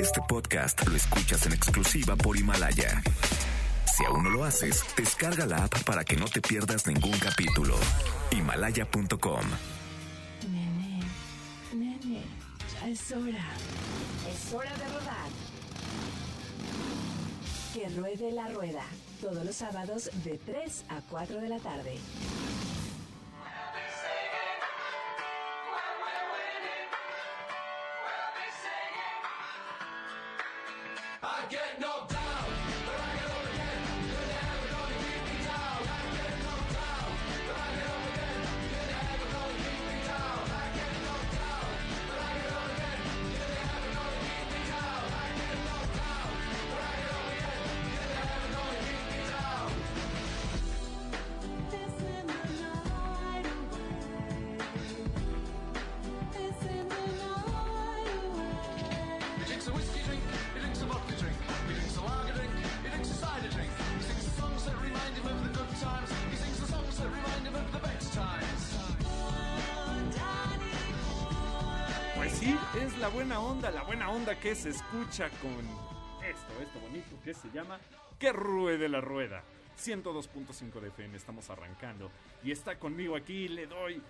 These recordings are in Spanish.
Este podcast lo escuchas en exclusiva por Himalaya. Si aún no lo haces, descarga la app para que no te pierdas ningún capítulo. Himalaya.com. Nene, nene, ya es hora. Es hora de rodar. Que ruede la rueda. Todos los sábados de 3 a 4 de la tarde. Que se escucha con esto, esto bonito que se llama Que ruede la rueda. 102.5 de FM, estamos arrancando. Y está conmigo aquí, le doy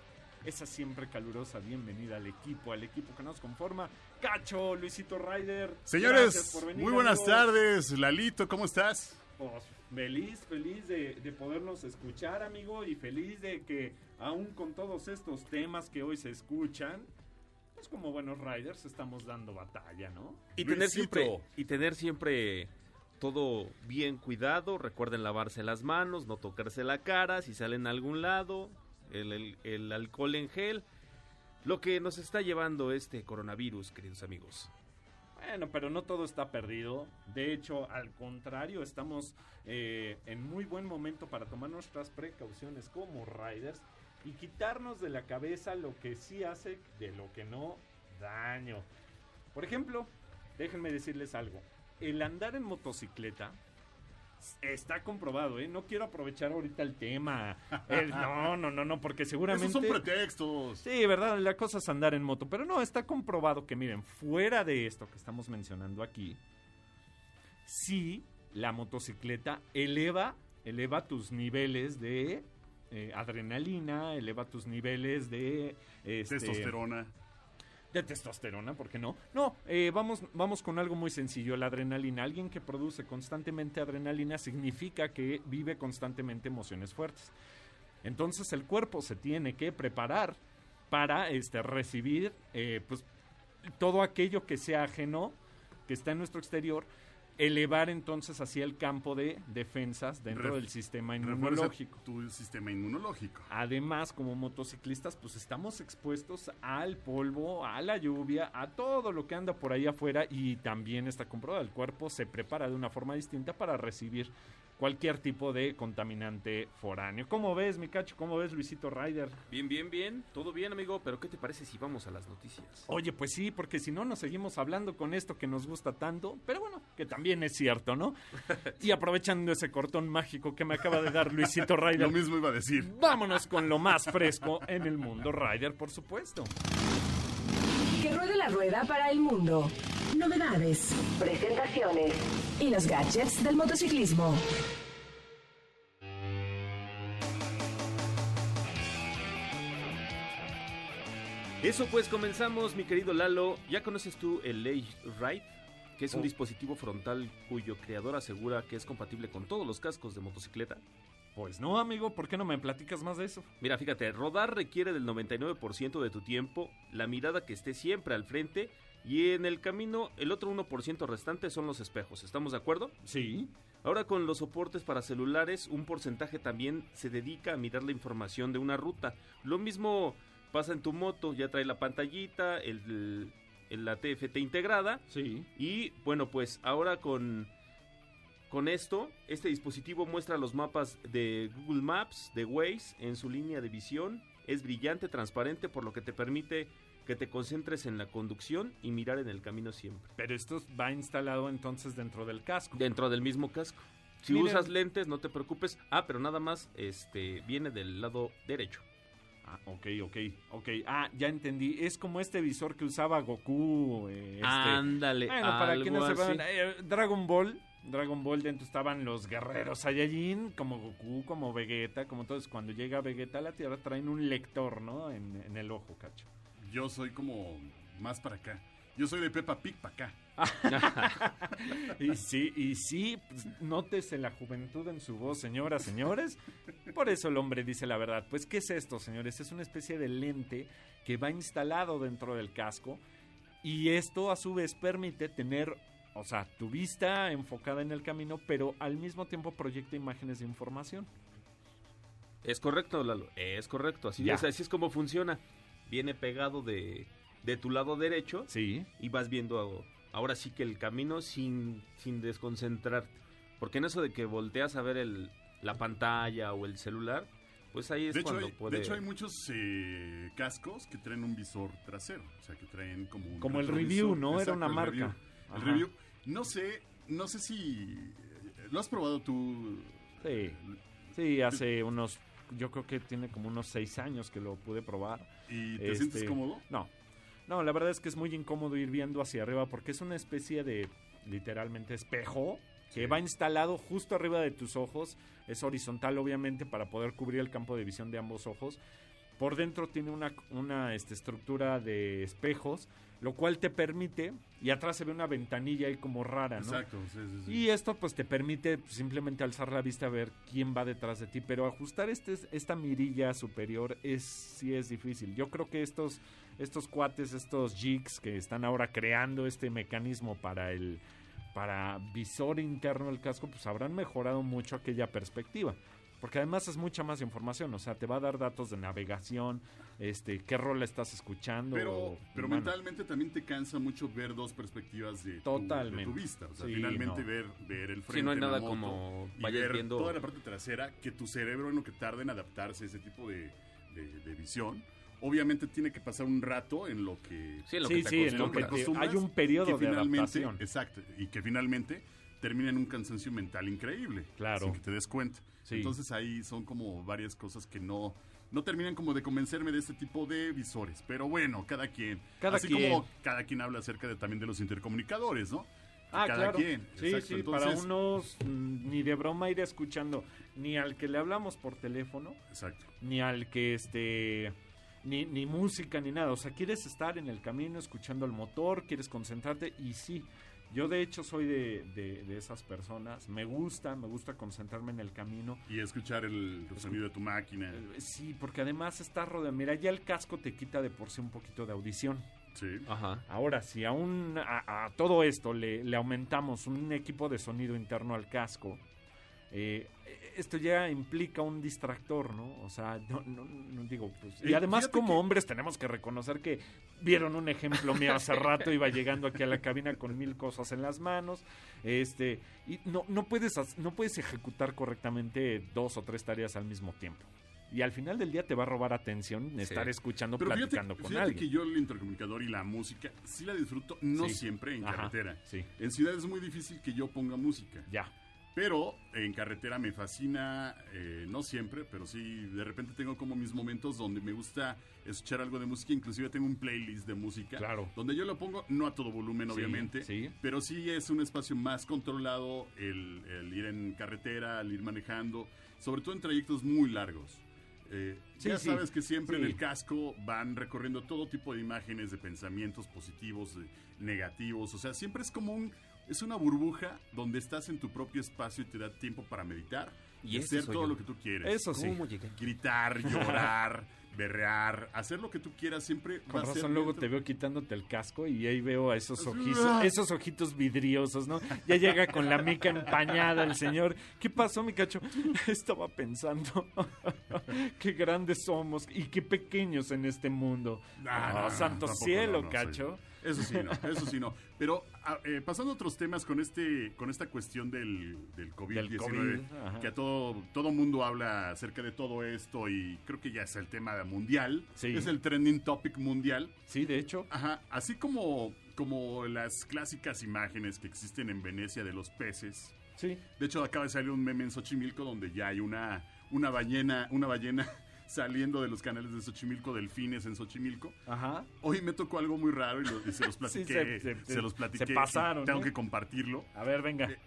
esa siempre calurosa bienvenida al equipo, al equipo que nos conforma. Cacho, Luisito Ryder. Señores, por venir, muy buenas amigos. tardes. Lalito, ¿cómo estás? Pues, feliz, feliz de, de podernos escuchar, amigo, y feliz de que aún con todos estos temas que hoy se escuchan, pues como buenos riders estamos dando batalla, ¿no? Y tener Luisito. siempre y tener siempre todo bien cuidado. Recuerden lavarse las manos, no tocarse la cara si salen a algún lado. El, el- el alcohol en gel. Lo que nos está llevando este coronavirus, queridos amigos. Bueno, pero no todo está perdido. De hecho, al contrario, estamos eh, en muy buen momento para tomar nuestras precauciones como riders y quitarnos de la cabeza lo que sí hace de lo que no daño. Por ejemplo, déjenme decirles algo. El andar en motocicleta está comprobado, ¿eh? No quiero aprovechar ahorita el tema. El- no, no, no, no, porque seguramente... Esos son pretextos. Sí, verdad, la cosa es andar en moto, pero no, está comprobado que miren, fuera de esto que estamos mencionando aquí, sí, la motocicleta eleva, eleva tus niveles de eh, adrenalina, eleva tus niveles de... este, Testosterona. de testosterona, ¿por qué no? No, eh, vamos, vamos con algo muy sencillo, la adrenalina. Alguien que produce constantemente adrenalina significa que vive constantemente emociones fuertes. Entonces el cuerpo se tiene que preparar para este, recibir eh, pues, todo aquello que sea ajeno, que está en nuestro exterior, elevar entonces hacia el campo de defensas dentro Ref- del sistema inmunológico. Tu sistema inmunológico. Además, como motociclistas, pues estamos expuestos al polvo, a la lluvia, a todo lo que anda por ahí afuera y también está comprobado, el cuerpo se prepara de una forma distinta para recibir cualquier tipo de contaminante foráneo. ¿Cómo ves, mi cacho? ¿Cómo ves, Luisito Ryder? Bien, bien, bien. Todo bien, amigo. Pero ¿qué te parece si vamos a las noticias? Oye, pues sí, porque si no nos seguimos hablando con esto que nos gusta tanto, pero bueno, que también es cierto, ¿no? Y aprovechando ese cortón mágico que me acaba de dar Luisito Ryder, Lo mismo iba a decir. vámonos con lo más fresco en el mundo Ryder, por supuesto. Que ruede la rueda para el mundo. Novedades, presentaciones y los gadgets del motociclismo. Eso pues comenzamos, mi querido Lalo. ¿Ya conoces tú el Age Ride? Que es un Oh. dispositivo frontal cuyo creador asegura que es compatible con todos los cascos de motocicleta. Pues no, amigo, ¿por qué no me platicas más de eso? Mira, fíjate, rodar requiere del 99% de tu tiempo, la mirada que esté siempre al frente y en el camino el otro 1% restante son los espejos. ¿Estamos de acuerdo? Sí. Ahora con los soportes para celulares, un porcentaje también se dedica a mirar la información de una ruta. Lo mismo pasa en tu moto, ya trae la pantallita, el, el- la TFT integrada Sí. y bueno, pues ahora con, con esto, este dispositivo muestra los mapas de Google Maps, de Waze, en su línea de visión. Es brillante, transparente, por lo que te permite que te concentres en la conducción y mirar en el camino siempre. Pero esto va instalado entonces dentro del casco. Dentro del mismo casco. Si Miren. usas lentes, no te preocupes. Ah, pero nada más este viene del lado derecho. Ah, ok, ok, ok. Ah, ya entendí. Es como este visor que usaba Goku. eh, este. Ándale, Bueno, para que no así. eh, Dragon Ball. Dragon Ball dentro estaban los guerreros Saiyajin, como Goku, como Vegeta, como todos. Cuando llega Vegeta a la Tierra traen un lector, ¿no? En, en el ojo, cacho. Yo soy como más para acá. Yo soy de Peppa Pig para acá. Y sí, y sí, pues, nótese la juventud en su voz, señoras, señores. Por eso el hombre dice la verdad. Pues, ¿qué es esto, señores? Es una especie de lente que va instalado dentro del casco y esto a su vez permite tener, o sea, tu vista enfocada en el camino, pero al mismo tiempo proyecta imágenes de información. Es correcto, Lalo. Es correcto. Así, Ya. es, así es como funciona. Viene pegado de, de tu lado derecho Sí. y vas viendo ahora sí que el camino sin, sin desconcentrarte. Porque en eso de que volteas a ver el, la pantalla o el celular, pues ahí es De hecho, cuando hay, puede... de hecho, hay muchos eh, cascos que traen un visor trasero. O sea, que traen como un Como el review, ¿no? Era una marca. review. El Ajá. review. No sé, no sé si... ¿Lo has probado tú? Sí. Sí, hace unos, yo creo que tiene como unos seis años que lo pude probar. ¿Y te Este, sientes cómodo? No, no, la verdad es que es muy incómodo ir viendo hacia arriba porque es una especie de, literalmente, espejo que Sí. va instalado justo arriba de tus ojos. Es horizontal, obviamente, para poder cubrir el campo de visión de ambos ojos. Por dentro tiene una, una este, estructura de espejos, lo cual te permite, y atrás se ve una ventanilla ahí como rara, ¿no? Exacto. sí, sí, sí. Y esto pues te permite simplemente alzar la vista a ver quién va detrás de ti, pero ajustar este, esta mirilla superior es sí es difícil. Yo creo que estos estos cuates, estos jigs que están ahora creando este mecanismo para el para visor interno del casco, pues habrán mejorado mucho aquella perspectiva. Porque además es mucha más información, o sea, te va a dar datos de navegación, este, qué rol estás escuchando. Pero, pero mentalmente también te cansa mucho ver dos perspectivas de, tu- Totalmente. de tu vista. O sea, Sí, finalmente no. ver, ver el frente Sí, no hay la nada moto como y ver viendo... toda la parte trasera, que tu cerebro en lo que tarda en adaptarse a ese tipo de, de- de visión. Obviamente tiene que pasar un rato en lo que... Sí, en lo Sí, que te sí, en lo que te- hay un periodo que de adaptación. Exacto, y que finalmente termina en un cansancio mental increíble. Claro. Sin que te des cuenta. Sí. Entonces ahí son como varias cosas que no, no terminan como de convencerme de este tipo de visores. Pero bueno, cada quien. Cada Así quien. como cada quien habla acerca de, también de los intercomunicadores, ¿no? Ah, cada claro. quien. Sí, exacto. sí, Entonces, para unos mm, ni de broma ir escuchando ni al que le hablamos por teléfono, Exacto. ni al que este ni, ni música ni nada. O sea, quieres estar en el camino escuchando el motor, quieres concentrarte y sí. Yo de hecho soy de, de- de esas personas. Me gusta, me gusta concentrarme en el camino. Y escuchar el, el sonido de tu máquina. Eh, Sí, porque además está rodeado. Mira, ya el casco te quita de por sí un poquito de audición. Sí. Ajá. Ahora, si aún a, a todo esto le, le aumentamos un equipo de sonido interno al casco, eh, esto ya implica un distractor, ¿no? O sea, no, no- no digo, pues... Y Eh, además fíjate como que- hombres tenemos que reconocer que vieron un ejemplo mío hace rato, iba llegando aquí a la cabina con mil cosas en las manos, este, y no, no, puedes, no puedes ejecutar correctamente dos o tres tareas al mismo tiempo. Y al final del día te va a robar atención estar escuchando, Pero fíjate, platicando con fíjate alguien. que yo el intercomunicador y la música sí la disfruto, no Sí. siempre en Ajá, carretera. sí. En ciudad es muy difícil que yo ponga música. Ya. Pero en carretera me fascina, eh, no siempre, pero sí, de repente tengo como mis momentos donde me gusta escuchar algo de música, inclusive tengo un playlist de música, Claro. donde yo lo pongo, no a todo volumen Sí, obviamente, sí. pero sí es un espacio más controlado el, el ir en carretera, el ir manejando, sobre todo en trayectos muy largos. Eh, Sí, ya sabes que siempre en el casco van recorriendo todo tipo de imágenes, de pensamientos positivos, de negativos, o sea, siempre es como un... Es una burbuja donde estás en tu propio espacio y te da tiempo para meditar y, hacer todo yo. lo que tú quieres. Eso sí. ¿Cómo llegué? Gritar, llorar, berrear, hacer lo que tú quieras siempre Con va a ser razón luego dentro- te veo quitándote el casco y ahí veo a esos ojitos, ¡ah! esos ojitos vidriosos, ¿no? Ya llega con la mica empañada el señor. ¿Qué pasó, mi cacho? Estaba pensando qué grandes somos y qué pequeños en este mundo. Ah, Oh, no, santo cielo, no, no, cacho. sí. Eso sí, no, eso sí, no. Pero ah, eh, pasando a otros temas con este, con esta cuestión del, del COVID-19, Del COVID, ajá. que a todo, todo mundo habla acerca de todo esto y creo que ya es el tema mundial, Sí. es el trending topic mundial. Sí, de hecho. Ajá, así como, como las clásicas imágenes que existen en Venecia de los peces. Sí. De hecho, acaba de salir un meme en Xochimilco donde ya hay una, una ballena, una ballena saliendo de los canales de Xochimilco, delfines en Xochimilco. Ajá. Hoy me tocó algo muy raro y, lo- y se los Sí, platiqué. se- se, se- los se platiqué. pasaron, Tengo que compartirlo. A ver, venga. Eh,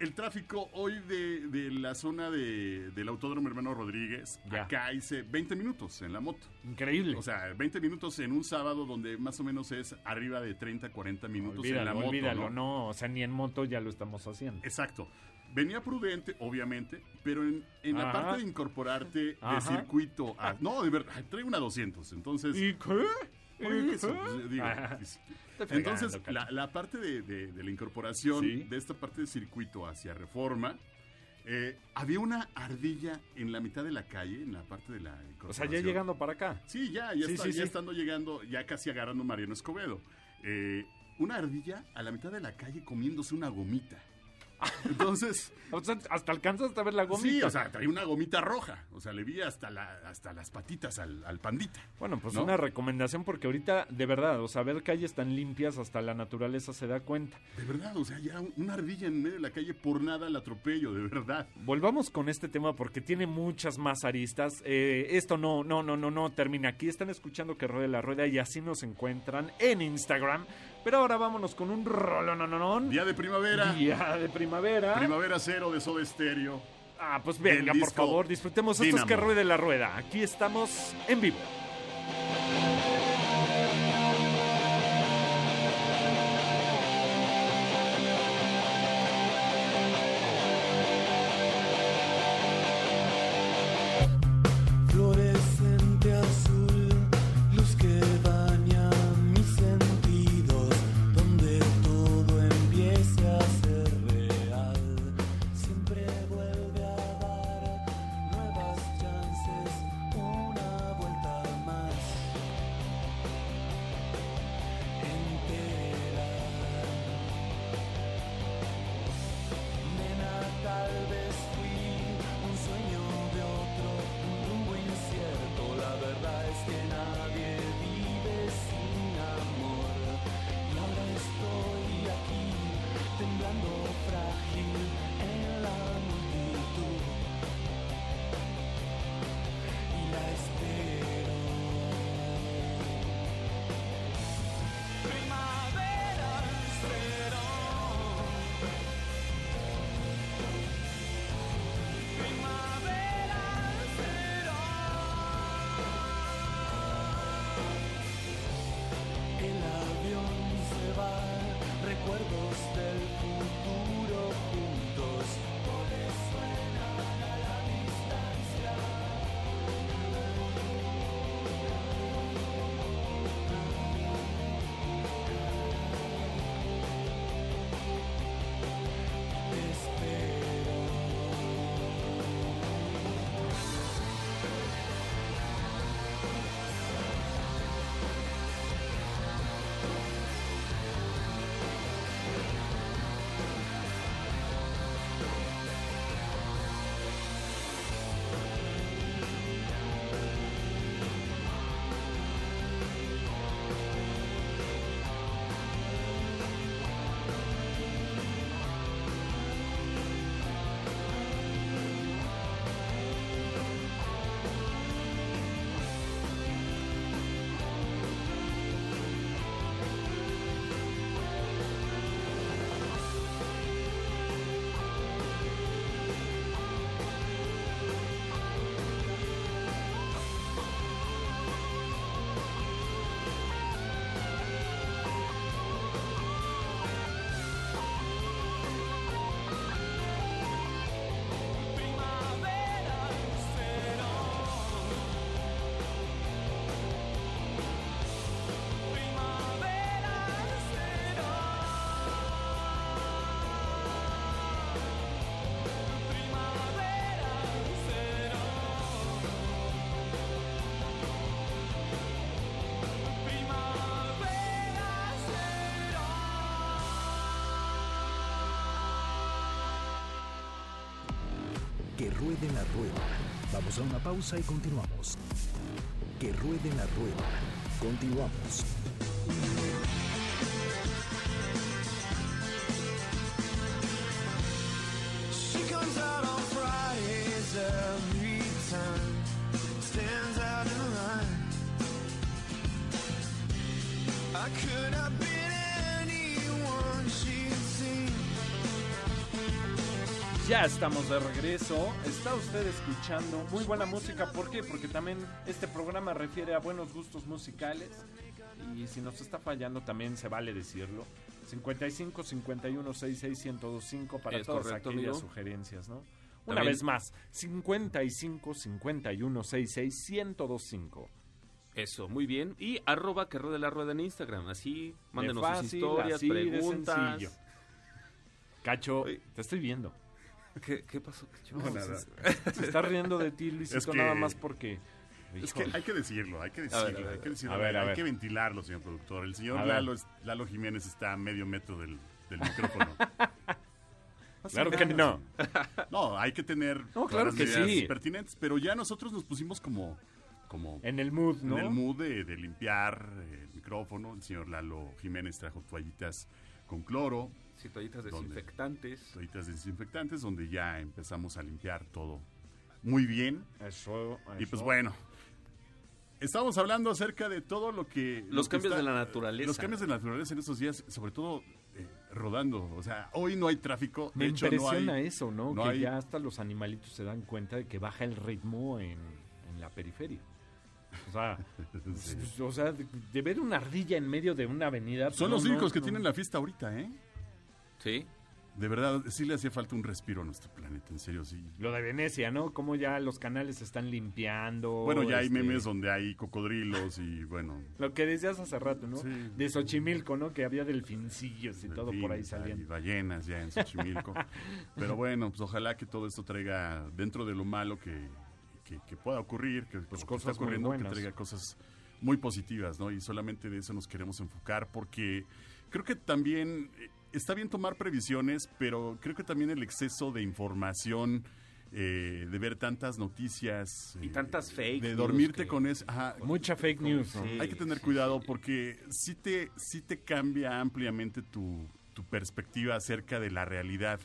El tráfico hoy de, de la zona de- del Autódromo Hermano Rodríguez, Ya. acá hice 20 minutos en la moto. Increíble. O sea, 20 minutos en un sábado donde más o menos es arriba de 30, 40 minutos en la olvídalo, moto. olvídalo. ¿no? ¿no? o sea, ni en moto ya lo estamos haciendo. Exacto. Venía prudente, obviamente, pero en, en la parte de incorporarte de circuito a... No, de verdad, traigo una 200, entonces... ¿Y qué? Eso, pues, digo, entonces, la, parte de, de- de la incorporación Sí. de esta parte de circuito hacia reforma, eh, había una ardilla en la mitad de la calle, en la parte de la O sea, ya llegando para acá. Sí, ya, ya, Sí, está- sí, ya sí. estando llegando, ya casi agarrando Mariano Escobedo. Eh, una ardilla a la mitad de la calle comiéndose una gomita. Entonces, O sea, hasta alcanzas a ver la gomita. sí, o sea, traía una gomita roja. O sea, le vi hasta, la, hasta las patitas al, al pandita. Bueno, pues ¿No? una recomendación porque ahorita, de verdad, o sea, ver calles tan limpias, hasta la naturaleza se da cuenta. De verdad, o sea, ya un- una ardilla en medio de la calle por nada la atropello, de verdad. Volvamos con este tema porque tiene muchas más aristas. Eh, esto no, no, no, no, no termina aquí. Están escuchando que ruede la rueda y así nos encuentran en Instagram. Pero ahora vámonos con un rolononón. Día de primavera. Día de primavera. Primavera cero de Soda Stereo. Ah, pues venga, por favor, disfrutemos esto es que ruede la rueda. Aquí estamos en vivo. Que ruede la rueda. Vamos a una pausa y continuamos. Que ruede la rueda. Continuamos. Ya estamos de regreso. Está usted escuchando muy buena música. ¿Por qué? Porque también este programa refiere a buenos gustos musicales. Y si nos está fallando, también se vale decirlo. 55 51 66 1025 para Es todas correcto, aquellas amigo. sugerencias, ¿no? Una También- vez más, 55 51 66 1025. Eso, muy bien. Y arroba que ruede la rueda en Instagram. Así, mándenos De sus fácil, historias, así de preguntas. sencillo. Cacho, te estoy viendo. ¿Qué, qué pasó? Cacho? No, nada. Se está riendo de ti, Luisito, Es que- nada más porque... Es que Híjole. hay que decirlo, hay que decirlo, ver, hay que decirlo, a ver, a hay que ventilarlo, señor productor. El señor. Lalo, Lalo Jiménez está a medio metro del, del micrófono. Claro que no. No, hay que tener No, claro que sí. pertinentes, pero ya nosotros nos pusimos como, como En el mood, ¿no? en el mood de, de limpiar el micrófono. El señor Lalo Jiménez trajo toallitas con cloro, Sí, toallitas desinfectantes. toallitas desinfectantes, donde ya empezamos a limpiar todo muy bien. Eso, Y pues eso. bueno, estamos hablando acerca de todo lo que... Los lo que cambios de la naturaleza. Los cambios de la naturaleza en estos días, sobre todo eh, rodando. O sea, hoy no hay tráfico. Me de hecho, no impresiona hay, eso, ¿no? no que hay- ya hasta los animalitos se dan cuenta de que baja el ritmo en, en la periferia. O sea, o sea de, de ver una ardilla en medio de una avenida. pues, Son no, los no, únicos que no. tienen la fiesta ahorita, ¿eh? Sí. De verdad, sí le hacía falta un respiro a nuestro planeta, en serio, sí. Lo de Venecia, ¿no? Como ya los canales se están limpiando. Bueno, ya hay este, memes donde hay cocodrilos y bueno. Lo que decías hace rato, ¿no? Sí. De Xochimilco, ¿no? Que había delfincillos y todo por ahí saliendo. ballenas ya en Xochimilco. Pero bueno, pues ojalá que todo esto traiga, dentro de lo malo que, que- que pueda ocurrir, que pues, cosas está ocurriendo, que traiga cosas muy positivas, ¿no? Y solamente de eso nos queremos enfocar porque creo que también eh, está bien tomar previsiones, pero creo que también el exceso de información, eh, de ver tantas noticias. Y eh, tantas fake De news dormirte que- con eso. Mucha fake news, ¿no? Sí. hay que tener sí, cuidado sí. porque sí te, sí te cambia ampliamente tu, tu perspectiva acerca de la realidad.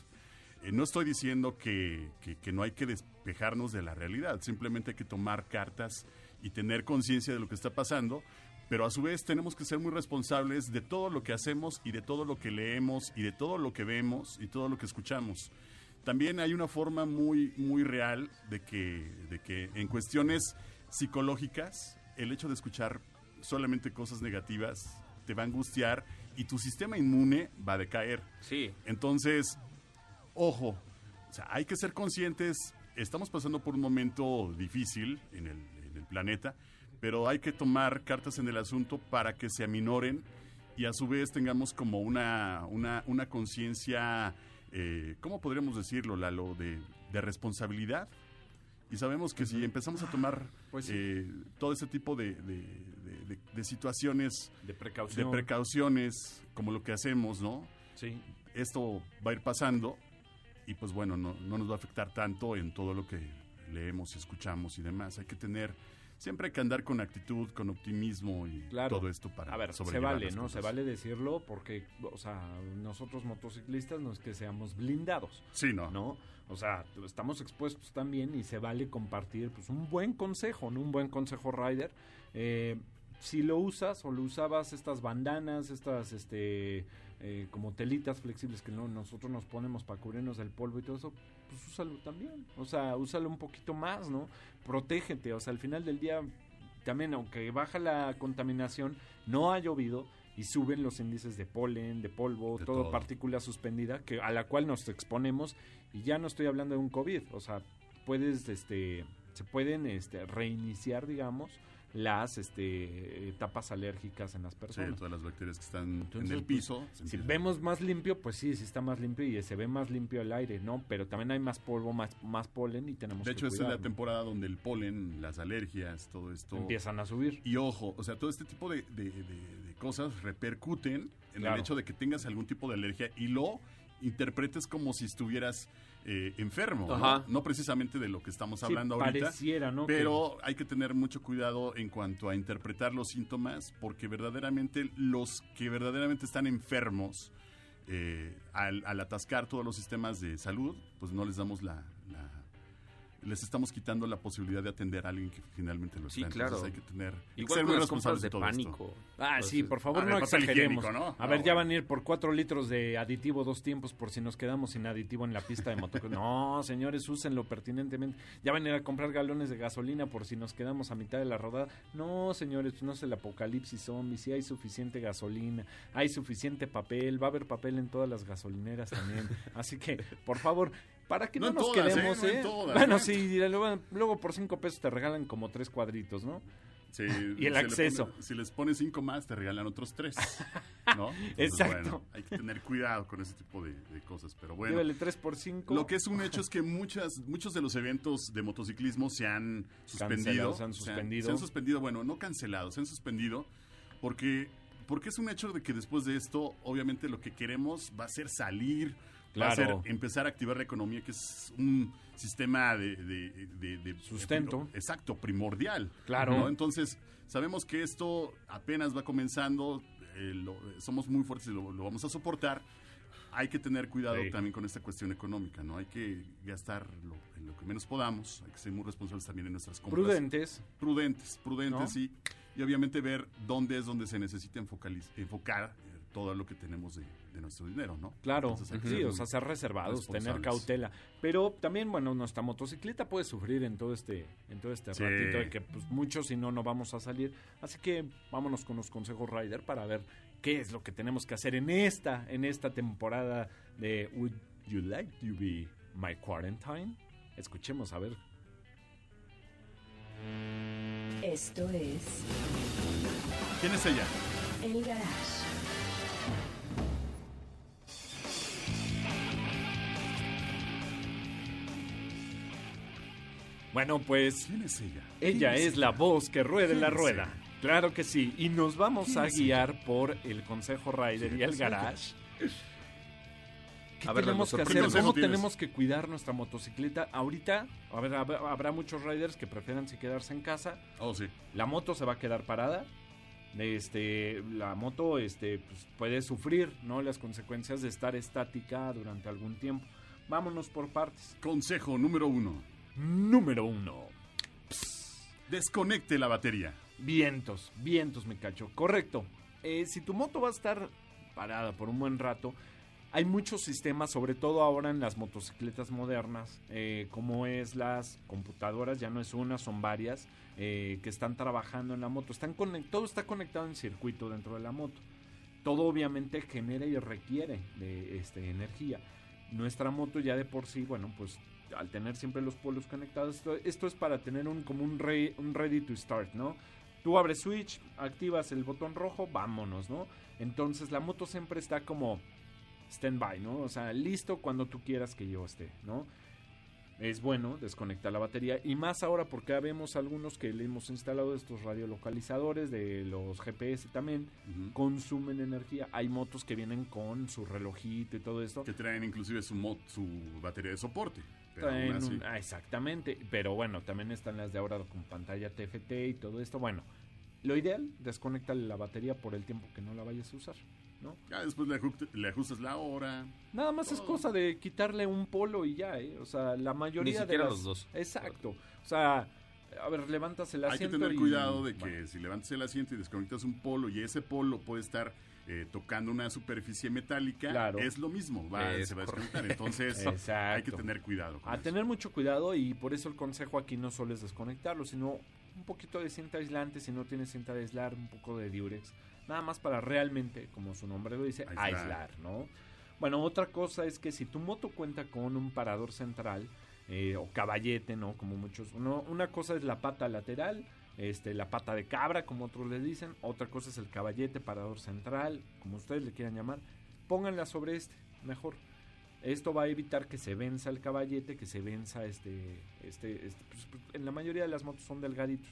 Eh, no estoy diciendo que, que- que no hay que despejarnos de la realidad, simplemente hay que tomar cartas y tener conciencia de lo que está pasando, pero a su vez tenemos que ser muy responsables de todo lo que hacemos y de todo lo que leemos y de todo lo que vemos y todo lo que escuchamos. También hay una forma muy, muy real de que, de que en cuestiones psicológicas, el hecho de escuchar solamente cosas negativas te va a angustiar y tu sistema inmune va a decaer. Sí. Entonces, ojo, o sea, hay que ser conscientes, estamos pasando por un momento difícil en el, en el planeta, pero hay que tomar cartas en el asunto para que se aminoren y a su vez tengamos como una, una, una conciencia, eh, ¿cómo podríamos decirlo, Lalo? De, de responsabilidad. Y sabemos que si empezamos a tomar Pues sí. eh, todo este tipo de, de- de- situaciones, De de precaución. precauciones, como lo que hacemos, ¿no? sí. esto va a ir pasando y pues bueno, no, no nos va a afectar tanto en todo lo que leemos y escuchamos y demás. Hay que tener, siempre hay que andar con actitud, con optimismo y Claro. todo esto para A ver, se vale, ¿no? Se vale decirlo porque, o sea, nosotros motociclistas no es que seamos blindados, Sí, no. ¿no? O sea, estamos expuestos también y se vale compartir pues un buen consejo, ¿no? Un buen consejo rider. Eh, si lo usas o lo usabas estas bandanas, estas, este, eh, como telitas flexibles que no, nosotros nos ponemos para cubrirnos del polvo y todo eso, pues úsalo también. O sea, úsalo un poquito más, ¿no? Protégete. O sea, al final del día, también, aunque baja la contaminación, no ha llovido y suben los índices de polen, de polvo, De todo, todo. partícula suspendida, que a la cual nos exponemos. Y ya no estoy hablando de un COVID. O sea, puedes, este, se pueden este, reiniciar, digamos, las este, etapas alérgicas en las Sí, personas. todas las bacterias que están en el pues, piso. Si vemos más limpio, pues sí, sí está más limpio y se ve más limpio el aire, ¿no? Pero también hay más polvo, más, más polen y tenemos de que hecho, esta es la temporada donde el polen, las alergias, todo esto... Empiezan a subir. Y ojo, o sea, todo este tipo de, de- de- de cosas repercuten en Claro. el hecho de que tengas algún tipo de alergia y lo interpretes como si estuvieras eh, enfermo, ¿no? Precisamente de lo que estamos Sí, hablando ahorita. pareciera, ¿no? Pero hay que tener mucho cuidado en cuanto a interpretar los síntomas, porque verdaderamente los que verdaderamente están enfermos, eh, al, al atascar todos los sistemas de salud, pues no les damos la- les estamos quitando la posibilidad de atender a alguien que finalmente lo Sí, está. claro. Entonces hay que tener que Igual ser con muy las compras responsables de esto. pánico. Ah, sí, por favor, ah, no exageremos. A No, ver, ya van a ir por cuatro litros de aditivo dos tiempos por si nos quedamos sin aditivo en la pista de motocross. no, señores, úsenlo pertinentemente. Ya van a ir a comprar galones de gasolina por si nos quedamos a mitad de la rodada. No, señores, no es el apocalipsis zombie. Sí hay suficiente gasolina, hay suficiente papel. Va a haber papel en todas las gasolineras también. Así que, por favor, para que no, nos todas, quedemos, ¿eh? No ¿eh? todas, bueno, ¿no? sí, luego, luego por cinco pesos te regalan como tres cuadritos, ¿no? Sí, Y el se le acceso. pone- si les pones cinco más, te regalan otros tres. ¿No? Entonces, Exacto. bueno, hay que tener cuidado con ese tipo de, de cosas. Pero bueno, tres por cinco. lo que es un hecho es que muchas, muchos de los eventos de motociclismo se han suspendido. Cancelados, se han suspendido. Se han suspendido, bueno, no cancelados, se han suspendido porque, porque es un hecho de que después de esto, obviamente lo que queremos va a ser salir, va a ser Claro. empezar a activar la economía, que es un sistema de, de- de- de- Sustento. exacto, primordial. Claro. ¿no? Entonces, sabemos que esto apenas va comenzando, eh, lo- somos muy fuertes y lo, lo vamos a soportar. Hay que tener cuidado Sí. también con esta cuestión económica, ¿no? Hay que gastar lo, en lo que menos podamos, hay que ser muy responsables también en nuestras compras. Prudentes. Prudentes, prudentes, ¿No? sí. Y obviamente ver dónde es donde se necesita enfocaliz- enfocar eh, todo lo que tenemos de, de nuestro dinero, ¿no? Claro, Entonces sí, ser o sea, ser reservados, tener cautela. Pero también, bueno, nuestra motocicleta puede sufrir en todo este, en todo este Sí. ratito de que pues muchos si no, no vamos a salir. Así que vámonos con los consejos Rider para ver qué es lo que tenemos que hacer en esta, en esta temporada de Would You Like to Be My Quarantine? Escuchemos a ver. Esto es ¿Quién es ella? El Garage. Bueno, pues ¿Quién es ella? Ella ¿Quién es la voz que ruede ¿Quién la es rueda. ella? Claro que sí. Y nos vamos ¿Quién a es guiar por el Consejo Rider y el Garage. ¿Qué A ver, tenemos que ¿qué hacer? ¿Cómo tenemos que cuidar nuestra motocicleta? Ahorita, a ver, hab- habrá muchos riders que prefieran si quedarse en casa. Oh, sí. La moto se va a quedar parada. Este, la moto este, pues, puede sufrir ¿no? las consecuencias de estar estática durante algún tiempo. Vámonos por partes. Consejo número uno. Número uno. Desconecte la batería. Vientos, vientos, me cacho. Correcto. Eh, si tu moto va a estar parada por un buen rato, hay muchos sistemas, sobre todo ahora en las motocicletas modernas, eh, como es las computadoras, ya no es una, son varias, eh, que están trabajando en la moto. Están todo está conectado en circuito dentro de la moto. Todo obviamente genera y requiere de este, energía. Nuestra moto ya de por sí, bueno, pues al tener siempre los polos conectados, esto, esto es para tener un como un, re- un ready to start, ¿no? Tú abres switch, activas el botón rojo, vámonos, ¿no? Entonces la moto siempre está como stand-by, ¿no? O sea, listo cuando tú quieras que yo esté, ¿no? Es bueno desconectar la batería y más ahora porque ya vemos algunos que le hemos instalado estos radiolocalizadores de los GPS también consumen energía. Hay motos que vienen con su relojito y todo esto. Que traen inclusive su batería de soporte. Pero Traen aún así, un- ah, exactamente, pero bueno, también están las de ahora con pantalla TFT y todo esto. Bueno, lo ideal, desconectale la batería por el tiempo que no la vayas a usar, ¿no? ya después le, aju- le ajustas la hora. Nada más es cosa de quitarle un polo y ya, ¿eh? O sea, la mayoría Ni de las- los dos. Exacto. O sea, a ver, levantas el Hay que asiento tener y- cuidado de que bueno, si levantas el asiento y desconectas un polo y ese polo puede estar eh, tocando una superficie metálica, Claro. es lo mismo, va, Es se va a desconectar. Entonces hay que tener cuidado. A eso. tener mucho cuidado y por eso el consejo aquí no solo es desconectarlo, sino un poquito de cinta aislante, si no tienes cinta de aislar, un poco de diurex, nada más para realmente, como su nombre lo dice, Aislar. aislar, ¿no? Bueno, otra cosa es que si tu moto cuenta con un parador central eh, o caballete, ¿no? Como muchos, uno- una cosa es la pata lateral, este, la pata de cabra, como otros le dicen, otra cosa es el caballete, parador central, como ustedes le quieran llamar, pónganla sobre este, mejor. Esto va a evitar que se venza el caballete, que se venza este, este, este, pues, pues, en la mayoría de las motos son delgaditos.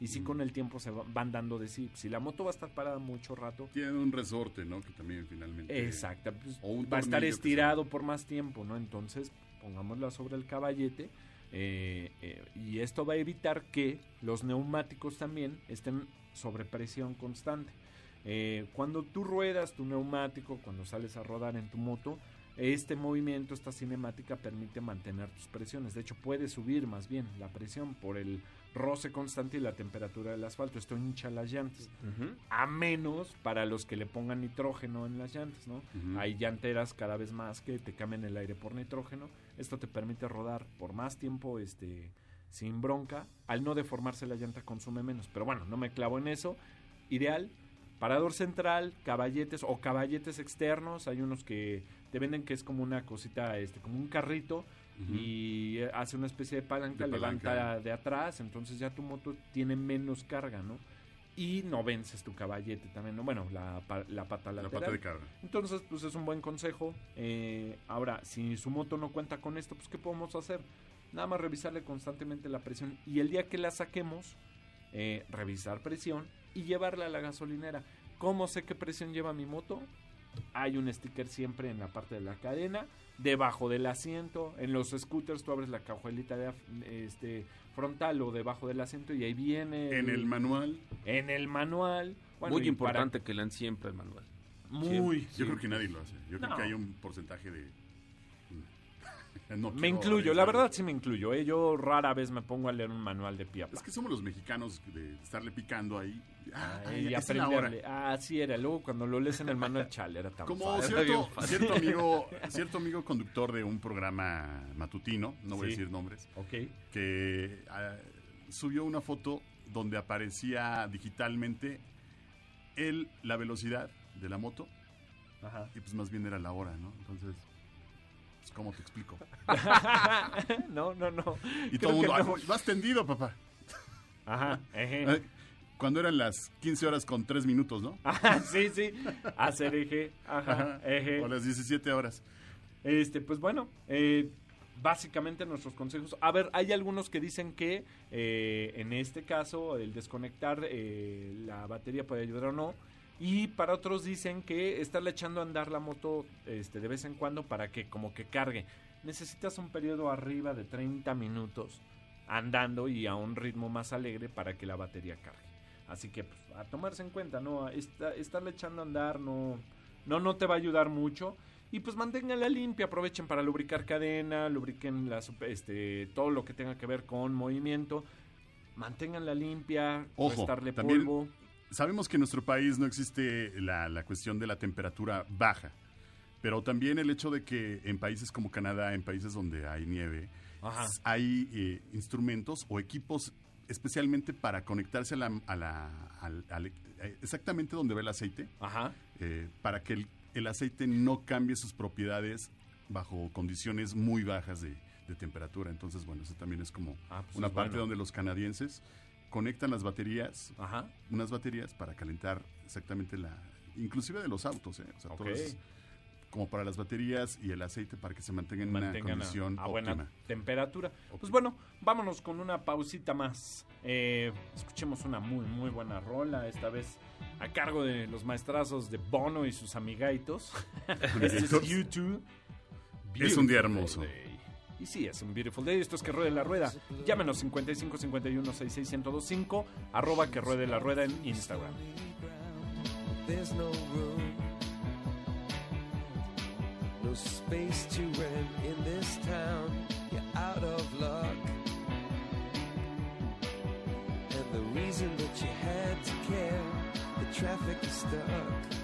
Y sí Mm. con el tiempo se va- van dando de sí. Si la moto va a estar parada mucho rato, Tiene un resorte, ¿no? Que también finalmente. exacta, pues, va a estar estirado por más tiempo, ¿no? Entonces pongámosla sobre el caballete eh, eh, y esto va a evitar que los neumáticos también estén sobre presión constante. Eh, cuando tú ruedas tu neumático, cuando sales a rodar en tu moto, este movimiento, esta cinemática permite mantener tus presiones. De hecho, puede subir más bien la presión por el roce constante y la temperatura del asfalto. Esto hincha las llantas. A menos para los que le pongan nitrógeno en las llantas, ¿no? Hay llanteras cada vez más que te cambian el aire por nitrógeno. Esto te permite rodar por más tiempo este, sin bronca. Al no deformarse la llanta consume menos. Pero bueno, no me clavo en eso. Ideal. Parador central, caballetes o caballetes externos. Hay unos que te venden que es como una cosita, este, como un carrito Y eh, hace una especie de palanca, De palanca. levanta de atrás, entonces ya tu moto tiene menos carga, ¿no? Y no vences tu caballete también, ¿no? Bueno, la, la pata La pata de cabra. Entonces, pues es un buen consejo. Eh, ahora, si su moto no cuenta con esto, pues ¿qué podemos hacer? Nada más revisarle constantemente la presión y el día que la saquemos, eh, revisar presión y llevarla a la gasolinera. ¿Cómo sé qué presión lleva mi moto? Hay un sticker siempre en la parte de la cadena, debajo del asiento. En los scooters tú abres la cajuelita de, af- este, frontal o debajo del asiento y ahí viene. En el manual, en el manual. Bueno, Muy para- importante que lean siempre el manual. Muy. yo creo que nadie lo hace. Yo No. creo que hay un porcentaje de... No Me incluyo, la verdad sí me incluyo. ¿eh? Yo rara vez me pongo a leer un manual de pie a Es que somos los mexicanos de estarle picando ahí. Ah, Ay, y esa es la hora. aprenderle. Ah, así era. Luego cuando lo lees en el manual, chale, era tan Como fácil. cierto, cierto amigo, cierto amigo conductor de un programa matutino, no voy a Sí. decir nombres, Ok. que ah, subió una foto donde aparecía digitalmente él, la velocidad de la moto, Ajá. y pues más bien era la hora, ¿no? Entonces, pues, ¿cómo te explico? no, no, no. Y Creo todo el mundo, que "Ay, no. vas tendido, papá. Ajá. ejé. Eh, Cuando eran las 15 horas con 3 minutos, ¿no? Ajá, sí, sí. Hacer eje. Ajá. Ajá. Eje. O las 17 horas. Este, pues bueno, eh, básicamente nuestros consejos. A ver, hay algunos que dicen que eh, en este caso el desconectar eh, la batería puede ayudar o no. Y para otros dicen que estarle echando a andar la moto este, de vez en cuando para que como que cargue. Necesitas un periodo arriba de 30 minutos andando y a un ritmo más alegre para que la batería cargue. Así que pues, a tomarse en cuenta, ¿no? Esta- estarle echando a andar no, no, no te va a ayudar mucho. Y pues manténganla limpia, aprovechen para lubricar cadena, lubriquen la, sup- este, todo lo que tenga que ver con movimiento. Manténganla limpia, Ojo, restarle también- polvo. Sabemos que en nuestro país no existe la, la cuestión de la temperatura baja, pero también el hecho de que en países como Canadá, en países donde hay nieve, Ajá. hay eh, instrumentos o equipos especialmente para conectarse a la, a la- al- al- eh, exactamente donde va el aceite, Ajá. eh, para que el, el aceite no cambie sus propiedades bajo condiciones muy bajas de, de temperatura. Entonces, bueno, eso también es como Ah, pues una es parte bueno. donde los canadienses conectan las baterías Ajá. unas baterías para calentar exactamente la inclusive de los autos ¿eh? o sea, Ok. todo es como para las baterías y el aceite para que se mantengan en una a- condición a, buena óptima temperatura. Pues bueno, vámonos con una pausita más. Eh, escuchemos una muy, muy buena rola, esta vez a cargo de los maestrazos de Bono y sus amigaitos. este es. YouTube. Es un día hermoso. Day. Y sí, es un Beautiful Day. Esto es que ruede la rueda. Llámenos 55 51 66 1025 arroba que ruede la rueda en Instagram. No space to rent in this town. You're out of luck. And the reason that you had to care, the traffic is stuck.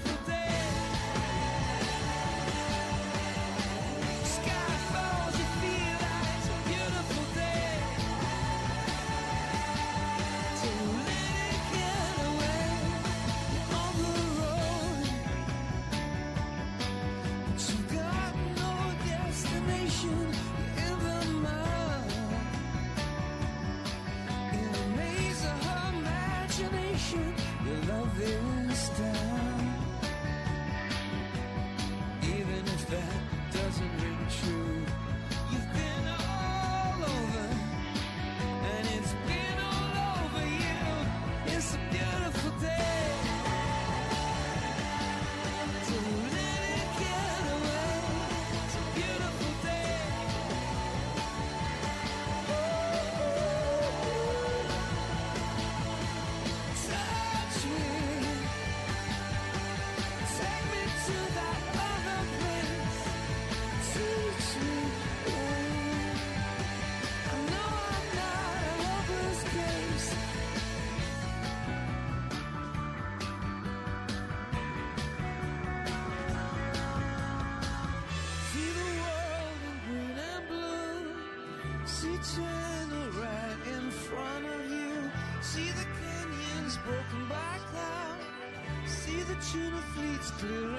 to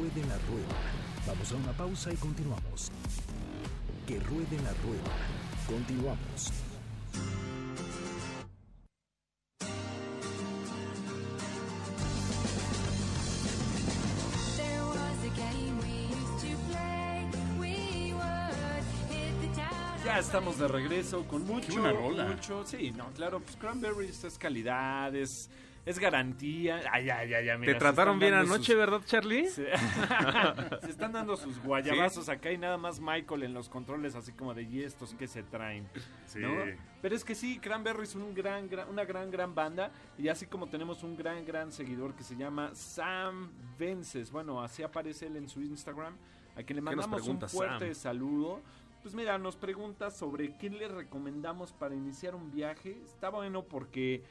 ruede la rueda. Vamos a una pausa y continuamos. Que ruede la rueda. Continuamos. Ya estamos de regreso con mucho, buena rola. mucho, sí, no, claro, pues Cranberries es calidad, es, es garantía. Ay, ay, ay, ay, mira, Te trataron bien anoche, sus- ¿verdad, Charlie? Se, se están dando sus guayabazos acá y nada más Michael en los controles así como de y estos que se traen. Sí. ¿no? Pero es que sí, Cranberry es un gran, gran- una gran, gran banda. Y así como tenemos un gran, gran seguidor que se llama Sam Vences. Bueno, así aparece él en su Instagram. A quien le mandamos un fuerte Sam? saludo. Pues mira, nos pregunta sobre qué le recomendamos para iniciar un viaje. Está bueno porque,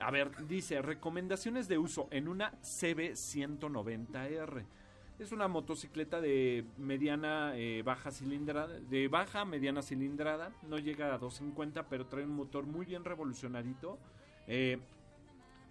a ver, dice, recomendaciones de uso en una CB190R. Es una motocicleta de mediana eh, baja cilindrada, de baja mediana cilindrada, no llega a 250, pero trae un motor muy bien revolucionadito. Eh,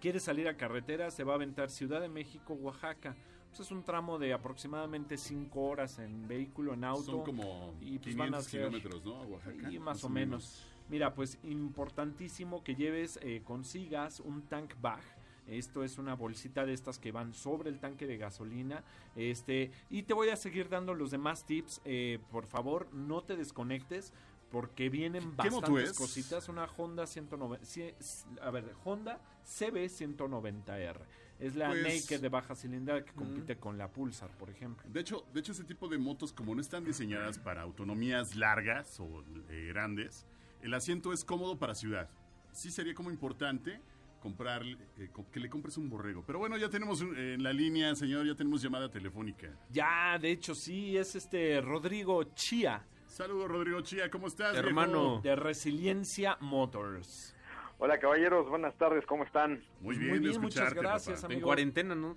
quiere salir a carretera, se va a aventar Ciudad de México, Oaxaca. Pues es un tramo de aproximadamente 5 horas en vehículo, en auto. Son como y pues 500 van a ser- kilómetros, ¿no? A Oaxaca. y más o menos. Mira, pues importantísimo que lleves, eh, consigas un tank bag. Esto es una bolsita de estas que van sobre el tanque de gasolina. Este, y te voy a seguir dando los demás tips. eh, por favor, no te desconectes. Porque vienen ¿Qué moto bastantes es? cositas. Una Honda 190. cie- A ver, Honda CB 190R. Es la Pues- Naked de baja cilindrada que compite con la Pulsar, por ejemplo. De hecho, de hecho, ese tipo de motos, como no están diseñadas para autonomías largas o eh, grandes, el asiento es cómodo para ciudad. Sí sería como importante comprar, eh, que le compres un borrego. Pero bueno, ya tenemos un- en la línea, señor, ya tenemos llamada telefónica. Ya, de hecho, sí, es este Rodrigo Chía. Saludos, Rodrigo Chía, ¿cómo estás, Hermano. viejo? de Resiliencia Motors. Hola caballeros, buenas tardes, ¿cómo están? Muy bien, Muy bien, muchas escucharte, gracias, papá. En amigo. cuarentena, ¿no?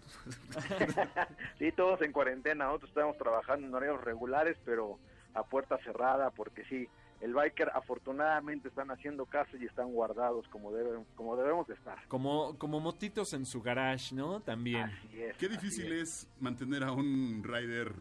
Sí, todos en cuarentena, nosotros estamos trabajando en horarios regulares, pero a puerta cerrada, porque sí, el biker afortunadamente están haciendo caso y están guardados como deben, como debemos de estar. Como, como motitos en su garage, ¿no? También. Así es. Qué así difícil es. es mantener a un rider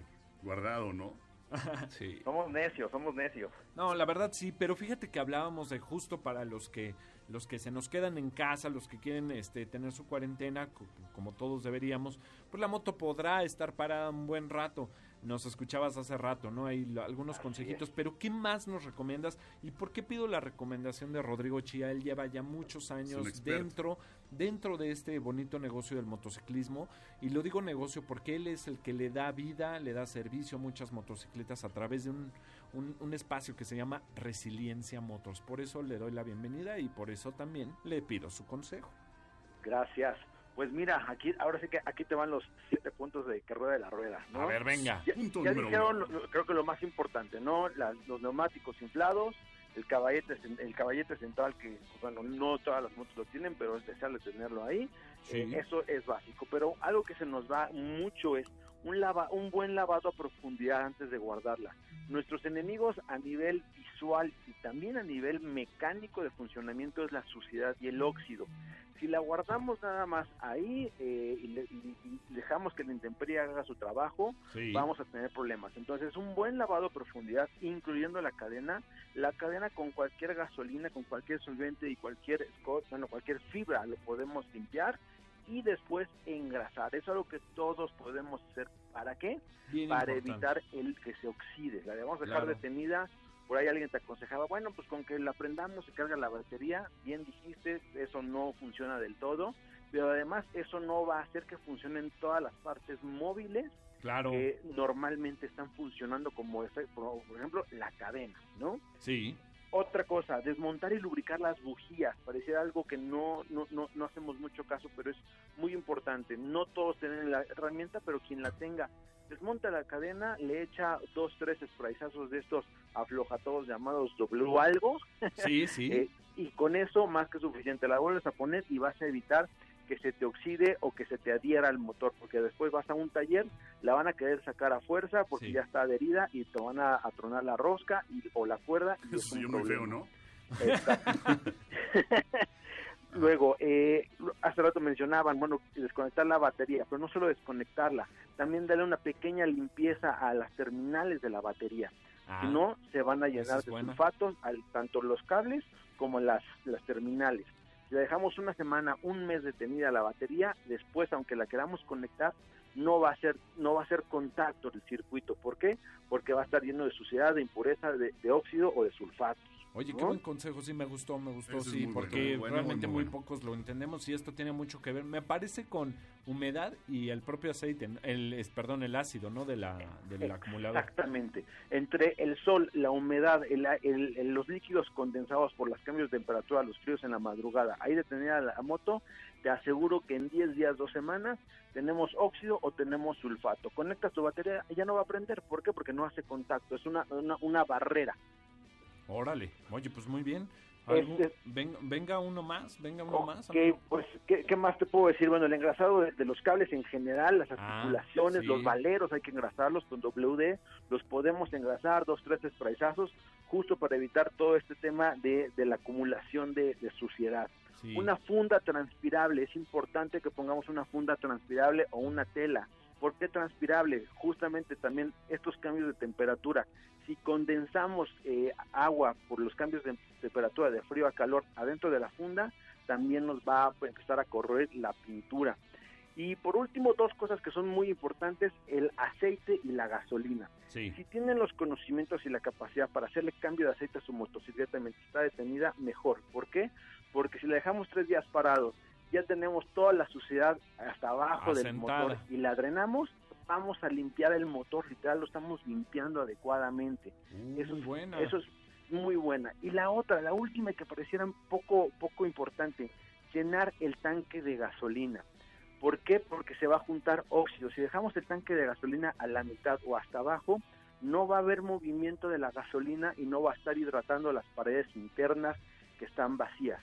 guardado, ¿no? Sí. Somos necios, somos necios. No, la verdad sí, pero fíjate que hablábamos de justo para los que los que se nos quedan en casa, los que quieren este tener su cuarentena, co- como todos deberíamos, pues la moto podrá estar parada un buen rato. Nos escuchabas hace rato, ¿no? Hay algunos consejitos, pero ¿qué más nos recomiendas? ¿Y por qué pido la recomendación de Rodrigo Chía? Él lleva ya muchos años dentro dentro de este bonito negocio del motociclismo y lo digo negocio porque él es el que le da vida, le da servicio a muchas motocicletas a través de un, un- un espacio que se llama Resiliencia Motors. Por eso le doy la bienvenida y por eso también le pido su consejo. Gracias. Pues mira, aquí, ahora sí que aquí te van los siete puntos de que rueda la rueda, ¿no? A ver, venga. Ya, Punto ya número dijeron, uno. lo- creo que lo más importante, ¿no? La- los neumáticos inflados, el caballete, el caballete central que, bueno, no todas las motos lo tienen, pero es deseable tenerlo ahí. Sí. Eh, eso es básico, pero algo que se nos va mucho es un, lava, un buen lavado a profundidad antes de guardarla. Nuestros enemigos a nivel visual y también a nivel mecánico de funcionamiento es la suciedad y el óxido. Si la guardamos nada más ahí eh, y, le- y- dejamos que la intemperie haga su trabajo, Sí. vamos a tener problemas. Entonces, un buen lavado a profundidad, incluyendo la cadena, la cadena con cualquier gasolina, con cualquier solvente y cualquier scotch, bueno, cualquier fibra, lo podemos limpiar y después engrasar. Eso es algo que todos podemos hacer. ¿Para qué? Bien Para importante. evitar el que se oxide. La debemos dejar Claro. detenida. Por ahí alguien te aconsejaba, bueno, pues con que la prendamos se carga la batería. Bien dijiste, eso no funciona del todo. Pero además eso no va a hacer que funcionen todas las partes móviles Claro. que normalmente están funcionando como, por ejemplo, la cadena, ¿no? Sí. Otra cosa, desmontar y lubricar las bujías. Pareciera algo que no, no, no, no hacemos mucho caso, pero es muy importante. No todos tienen la herramienta, pero quien la tenga, desmonta la cadena, le echa dos, tres sprayzazos de estos aflojatodos llamados W algo. Sí, sí. Eh, y con eso, más que suficiente, la vuelves a poner y vas a evitar que se te oxide o que se te adhiera al motor, porque después vas a un taller, la van a querer sacar a fuerza porque Sí. ya está adherida y te van a, a tronar la rosca y, o la cuerda. y Eso es un muy feo. ¿no? Luego, eh, hace rato mencionaban, bueno, desconectar la batería, pero no solo desconectarla, también darle una pequeña limpieza a las terminales de la batería. Ah, Si no, se van a llenar de sulfatos, al- tanto los cables como las, las terminales. Si la dejamos una semana, un mes detenida la batería, después, aunque la queramos conectar, no va a ser no va a ser contacto del circuito. ¿Por qué? Porque va a estar lleno de suciedad, de impureza, de, de óxido o de sulfatos. Oye, qué buen consejo, sí me gustó, me gustó, sí, muy porque bueno, muy bueno, realmente muy pocos lo entendemos y esto tiene mucho que ver, me parece con humedad y el propio aceite, el, es, perdón, el ácido, ¿no? De la, del acumulador. Exactamente. Entre el sol, la humedad, el, el- el- los líquidos condensados por los cambios de temperatura, los fríos en la madrugada, ahí detenida la moto, te aseguro que en 10 días, dos semanas, tenemos óxido o tenemos sulfato. Conectas tu batería, ya no va a prender. ¿Por qué? Porque no hace contacto, es una, una, una barrera. Órale, oye, pues muy bien. ¿Algo- Este- ven- venga uno más, venga uno más. Pues, ¿qué, qué más te puedo decir? Bueno, el engrasado de, de los cables en general, las Ah, articulaciones, sí. los valeros, hay que engrasarlos con WD, los podemos engrasar, dos, tres sprayzazos, justo para evitar todo este tema de, de la acumulación de, de suciedad. Sí. Una funda transpirable, es importante que pongamos una funda transpirable o una tela. ¿Por qué transpirable? Justamente también estos cambios de temperatura. Si condensamos eh, agua por los cambios de temperatura de frío a calor adentro de la funda, también nos va a empezar a corroer la pintura. Y por último, dos cosas que son muy importantes, el aceite y la gasolina. Sí. Si tienen los conocimientos y la capacidad para hacerle cambio de aceite a su motocicleta mientras está detenida, mejor. ¿Por qué? Porque si la dejamos tres días parados, ya tenemos toda la suciedad hasta abajo del motor y la drenamos, vamos a limpiar el motor, literal, lo estamos limpiando adecuadamente. Uh, Eso es- buena. Eso es muy buena. Y la otra, la última que pareciera un poco, poco importante, llenar el tanque de gasolina. ¿Por qué? Porque se va a juntar óxido. Si dejamos el tanque de gasolina a la mitad o hasta abajo, no va a haber movimiento de la gasolina y no va a estar hidratando las paredes internas que están vacías.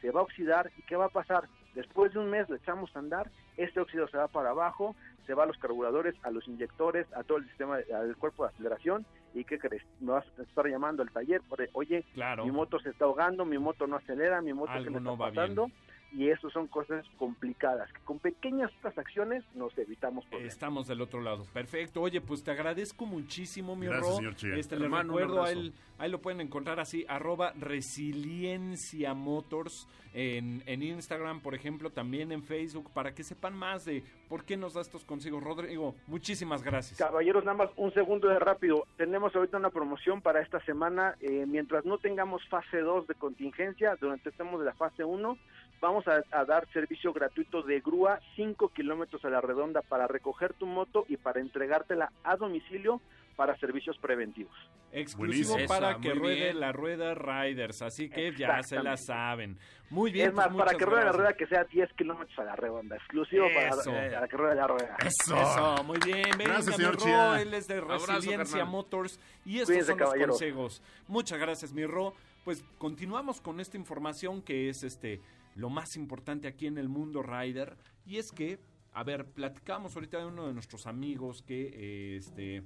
Se va a oxidar y ¿qué va a pasar? Después de un mes le echamos a andar, este óxido se va para abajo, se va a los carburadores, a los inyectores, a todo el sistema, al cuerpo de aceleración y ¿qué crees? Me vas a estar llamando al taller, oye, Claro. mi moto se está ahogando, mi moto no acelera, mi moto Algo que le está no va pasando. Y eso son cosas complicadas, que con pequeñas otras acciones nos evitamos problemas. Estamos del otro lado. Perfecto. Oye, pues te agradezco muchísimo, mi Gracias, Ro. señor Chia. Este, recuerdo, a él, ahí lo pueden encontrar así, arroba resiliencia motors en, en Instagram, por ejemplo, también en Facebook, para que sepan más de por qué nos da estos consejos. Rodrigo, muchísimas gracias. Caballeros, nada más un segundo de rápido. Tenemos ahorita una promoción para esta semana. eh, mientras no tengamos fase 2 de contingencia, durante estemos de la fase 1, vamos a, a dar servicio gratuito de grúa 5 kilómetros a la redonda para recoger tu moto y para entregártela a domicilio para servicios preventivos. Exclusivo Buenísimo. para Esa, que ruede bien. la rueda Riders, así que ya se la saben. Muy bien, es más, pues, para muchas que ruede la rueda que sea 10 kilómetros a la redonda, exclusivo para, Eso. para que ruede la rueda. Eso. Eso, muy bien. Venga, Gracias, mi señor Ro, él es de Abrazo, Resiliencia carnal. Motors y estos Cuídense, son los caballeros. consejos. Muchas gracias, mi Ro. Pues continuamos con esta información que es este lo más importante aquí en el mundo rider y es que, a ver, platicamos ahorita de uno de nuestros amigos que eh, este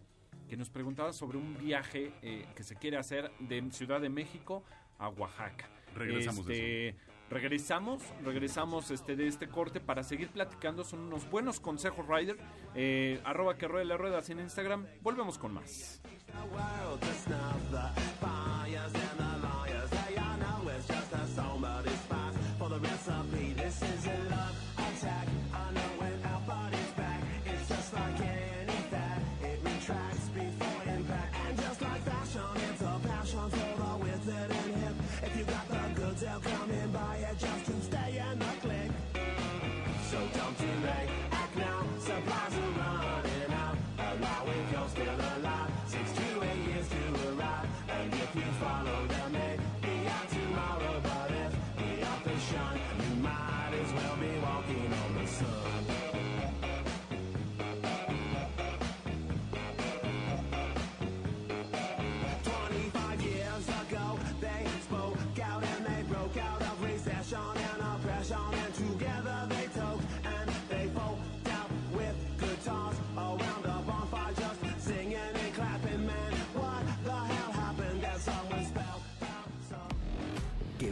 que nos preguntaba sobre un viaje eh, que se quiere hacer de Ciudad de México a Oaxaca. Regresamos de Este, Regresamos, regresamos este, de este corte para seguir platicando. Son unos buenos consejos, Rider. Eh, arroba que ruede la rueda en Instagram. Volvemos con más. Que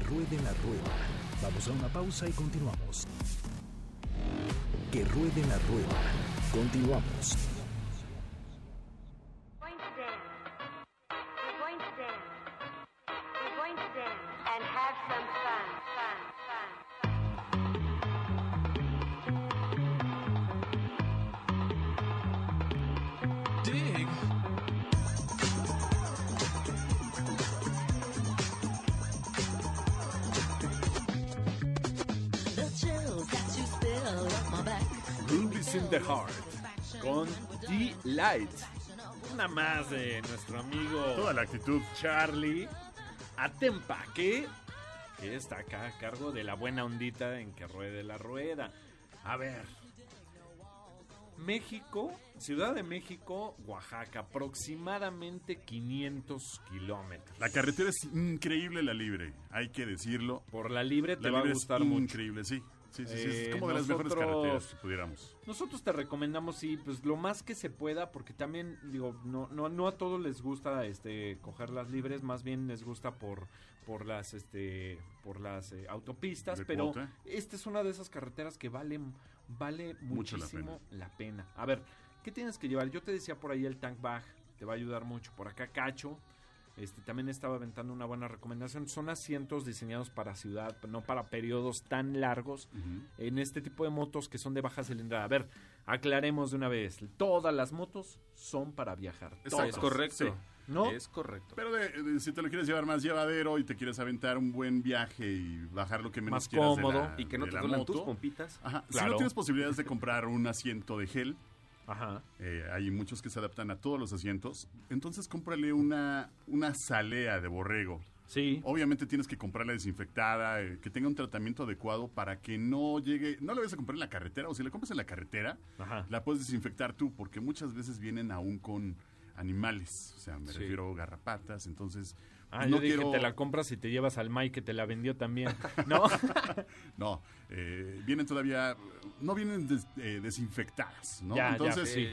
ruede la rueda. Vamos a una pausa y continuamos. Que ruede la rueda. Continuamos. In the Heart. Con D-Light. Una más de nuestro amigo Toda la actitud. Charlie Atempa, que, que está acá a cargo de la buena ondita en que ruede la rueda. A ver. México, Ciudad de México, Oaxaca, aproximadamente 500 kilómetros. La carretera es increíble, la libre. Hay que decirlo. Por la libre te La va a gustar es mucho. increíble, sí. Sí, sí, sí. Eh, Es como de las mejores carreteras que pudiéramos. Nosotros te recomendamos, sí, pues lo más que se pueda, porque también, digo, no, no, no a todos les gusta este coger las libres, más bien les gusta por, por las este por las eh, autopistas, De pero cuota. esta es una de esas carreteras que vale, vale Mucho la muchísimo la pena. A ver, ¿qué tienes que llevar? Yo te decía por ahí el tank bag, te va a ayudar mucho. Por acá Cacho, este también estaba aventando una buena recomendación. Son asientos diseñados para ciudad, no para periodos tan largos en este tipo de motos que son de baja cilindrada. A ver, aclaremos de una vez. Todas las motos son para viajar. Todas. Es correcto. Sí. ¿No? Es correcto. Pero de- de- si te lo quieres llevar más llevadero y te quieres aventar un buen viaje y bajar lo que menos Más quieras de cómodo. la- y que no te moto. tus pompitas. Ajá. Si no tienes posibilidades de comprar un asiento de gel, Ajá. eh, hay muchos que se adaptan a todos los asientos, entonces cómprale una, una salea de borrego. Sí. Obviamente tienes que comprarla desinfectada, eh, que tenga un tratamiento adecuado para que no llegue, no la vayas a comprar en la carretera, o si la compras en la carretera, Ajá. la puedes desinfectar tú, porque muchas veces vienen aún con animales, o sea, me Sí. refiero a garrapatas, entonces Ah, no yo dije quiero- te la compras y te llevas al Mike que te la vendió también. ¿No? No, eh, vienen todavía, no vienen des- eh, desinfectadas, ¿no? Ya, ya, Entonces, sí.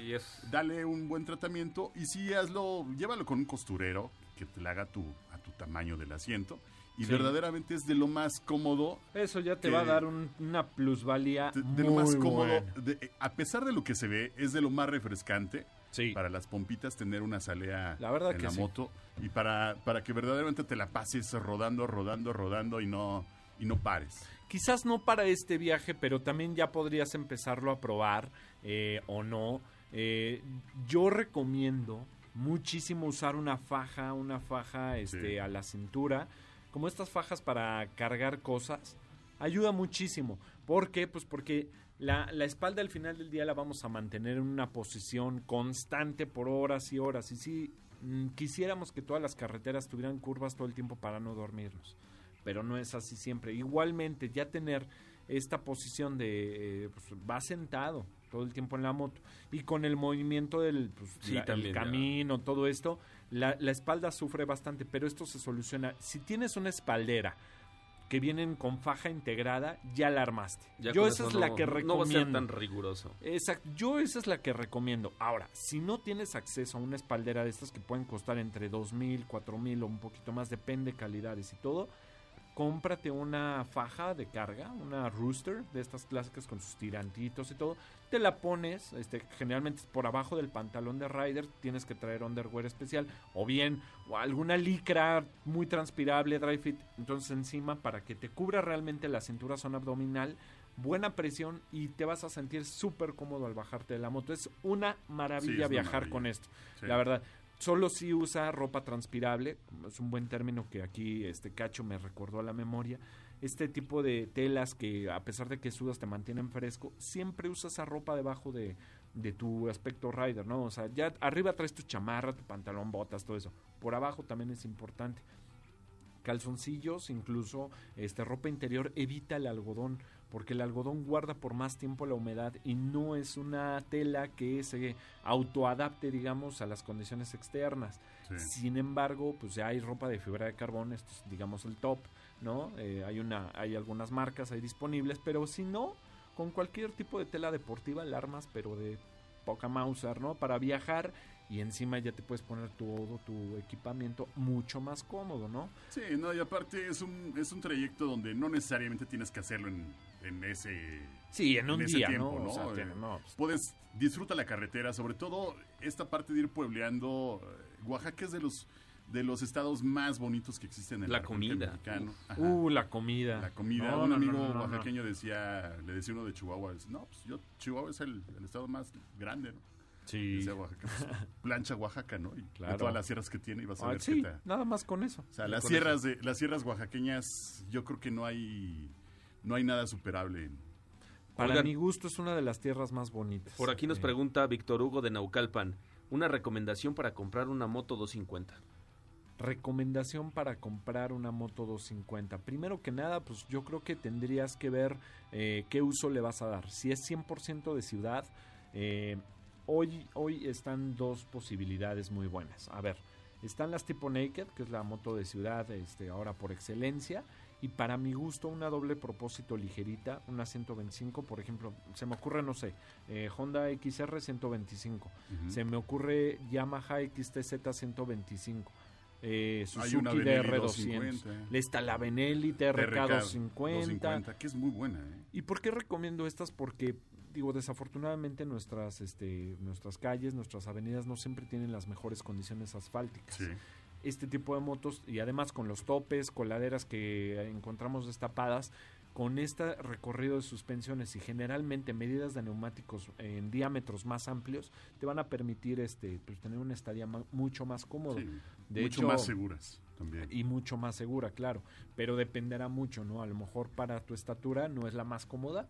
dale un buen tratamiento y sí hazlo, llévalo con un costurero que te la haga tu, a tu tamaño del asiento. Y Sí. verdaderamente es de lo más cómodo, Eso ya te Que- va a dar un- una plusvalía de, de muy lo más cómodo, de- eh, a pesar de lo que se ve, es de lo más refrescante Sí. para las pompitas tener una salea La verdad en que la sí. moto y para, para que verdaderamente te la pases rodando, rodando, rodando y no, y no pares. Quizás no para este viaje, pero también ya podrías empezarlo a probar eh, o no. Eh, yo recomiendo muchísimo usar una faja, una faja este, Sí. a la cintura, como estas fajas para cargar cosas. Ayuda muchísimo. ¿Por qué? Pues porque La, la espalda al final del día la vamos a mantener en una posición constante por horas y horas. Y sí, mm, quisiéramos que todas las carreteras tuvieran curvas todo el tiempo para no dormirnos. Pero no es así siempre. Igualmente, ya tener esta posición de eh, pues, va sentado todo el tiempo en la moto y con el movimiento del pues, Sí, la- el también, ya. camino, todo esto, la, la espalda sufre bastante, pero esto se soluciona. Si tienes una espaldera que vienen con faja integrada, ya la armaste. Ya Yo esa es la que No va a recomiendo. ser tan riguroso. Exacto, yo esa es la que recomiendo. Ahora, si no tienes acceso a una espaldera de estas que pueden costar entre 2.000, 4.000 o un poquito más, depende calidades y todo, cómprate una faja de carga, una rooster de estas clásicas con sus tirantitos y todo, te la pones, este, generalmente es por abajo del pantalón de rider, tienes que traer underwear especial, o bien o alguna licra muy transpirable, dry fit, entonces encima para que te cubra realmente la cintura zona abdominal, buena presión y te vas a sentir súper cómodo al bajarte de la moto. Es una Sí, maravilla una viajar maravilla. con esto. Sí. La verdad, solo si usa ropa transpirable, es un buen término que aquí este Cacho me recordó a la memoria. Este tipo de telas que a pesar de que sudas te mantienen fresco, siempre usa esa ropa debajo de, de tu aspecto rider, ¿no? O sea, ya arriba traes tu chamarra, tu pantalón, botas, todo eso. Por abajo también es importante calzoncillos, incluso este ropa interior, evita el algodón, porque el algodón guarda por más tiempo la humedad y no es una tela que se autoadapte, digamos, a las condiciones externas. Sí. Sin embargo, pues ya hay ropa de fibra de carbón, esto es, digamos, el top, ¿no? Eh, hay una, hay algunas marcas ahí disponibles, pero si no, con cualquier tipo de tela deportiva, la armas, pero de poca Mauser, ¿no? Para viajar y encima ya te puedes poner todo tu equipamiento mucho más cómodo, ¿no? Sí, no, y aparte es un, es un trayecto donde no necesariamente tienes que hacerlo en, en ese Sí, en un día, tiempo, ¿no? ¿no? O sea, Eh, tiene- no, pues, Puedes, disfruta la carretera, sobre todo esta parte de ir puebleando. eh, Oaxaca es de los de los estados más bonitos que existen en La la República comida. Mexicana. Ajá. Uh, la comida. La comida. No, un no, amigo no, no, no, no. oaxaqueño decía, le decía uno de Chihuahua, dice, no, pues yo, Chihuahua es el, el estado más grande, ¿no? Sí. Oaxaca, pues, plancha Oaxaca, ¿no? Y de Claro. todas las sierras que tiene y vas a Ah, ver sí, qué nada más con eso. O sea, las sierras, de, las sierras oaxaqueñas, yo creo que no hay, no hay nada superable. en- Para Oigan. mi gusto es una de las tierras más bonitas. Por aquí nos Eh, pregunta Víctor Hugo de Naucalpan. Una recomendación para comprar una moto 250. Recomendación para comprar una moto 250. Primero que nada, pues yo creo que tendrías que ver eh, qué uso le vas a dar. Si es 100% de ciudad, eh, hoy, hoy están dos posibilidades muy buenas. A ver, están las tipo Naked, que es la moto de ciudad este, ahora por excelencia. Y para mi gusto, una doble propósito ligerita, una 125, por ejemplo, se me ocurre, no sé, eh, Honda XR 125. Ujú. Se me ocurre Yamaha XTZ 125. Eh, Suzuki Benelli DR200. 250. Le está la Benelli TRK 250. que es muy buena, ¿eh? ¿Y por qué recomiendo estas? Porque, digo, desafortunadamente nuestras, este, nuestras calles, nuestras avenidas no siempre tienen las mejores condiciones asfálticas. Sí. Este tipo de motos, y además con los topes, coladeras que encontramos destapadas, con este recorrido de suspensiones y generalmente medidas de neumáticos en diámetros más amplios, te van a permitir este, pues, tener una estadía mucho más. Sí, De mucho hecho, más seguras también. y mucho más segura, claro. Pero dependerá mucho, ¿no? A lo mejor para tu estatura no es la más cómoda.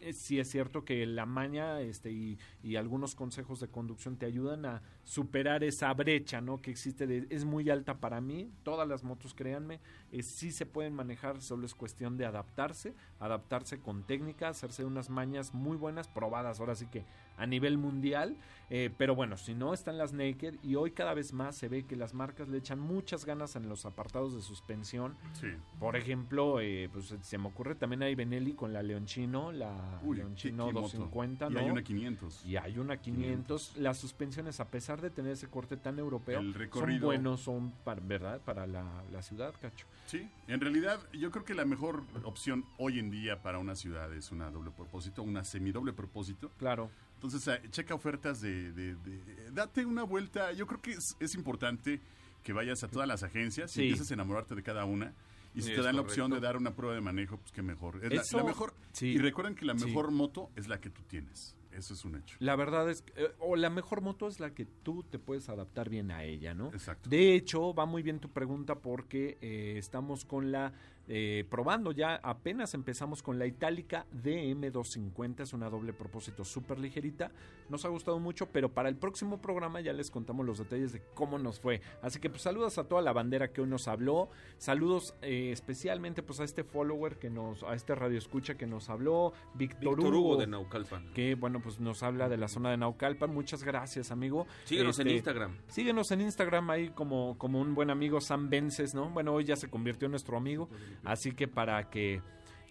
Eh, Sí es cierto que la maña este, y, y algunos consejos de conducción te ayudan a superar esa brecha, ¿no? Que existe de, es muy alta para mí. Todas las motos, créanme, eh, sí se pueden manejar, solo es cuestión de adaptarse, adaptarse con técnica, hacerse unas mañas muy buenas, probadas ahora sí que a nivel mundial. Eh, pero bueno, si no, están las Naked y hoy cada vez más se ve que las marcas le echan muchas ganas en los apartados de suspensión. Sí. Por ejemplo, eh, pues se me ocurre también hay Benelli con la Leonchino, la Uy, moto. 250, Y ¿no? hay una 500. Y hay una 500. Las suspensiones, a pesar de tener ese corte tan europeo, son buenos, son, para, ¿verdad? Para la, la ciudad, cacho. Sí, en realidad yo creo que la mejor opción hoy en día para una ciudad es una doble propósito, una semidoble propósito. Claro. Entonces, eh, checa ofertas de, de- de- Date una vuelta. Yo creo que es, es importante que vayas a todas las agencias Sí. y empieces a enamorarte de cada una. Y si te dan la opción de dar una prueba de manejo, pues qué mejor. Es la- Eso- la, mejor. sí. Y recuerden que la Sí. mejor moto es la que tú tienes. Eso es un hecho. La verdad es, que, eh, o la mejor moto es la que tú te puedes adaptar bien a ella, ¿no? Exacto. De hecho, va muy bien tu pregunta porque eh, estamos con la, eh, probando ya, apenas empezamos con la Itálica DM250, es una doble propósito súper ligerita, nos ha gustado mucho, pero para el próximo programa ya les contamos los detalles de cómo nos fue. Así que pues saludos a toda la bandera que hoy nos habló, saludos eh, especialmente pues a este follower que nos, a este radio escucha que nos habló, Víctor Hugo de Naucalpan. que bueno pues nos habla de la zona de Naucalpan, muchas gracias amigo. Síguenos en Este, Instagram. Síguenos en Instagram ahí como, como un buen amigo Sam Vences, ¿no? Bueno, hoy ya se convirtió en nuestro amigo. Así que para que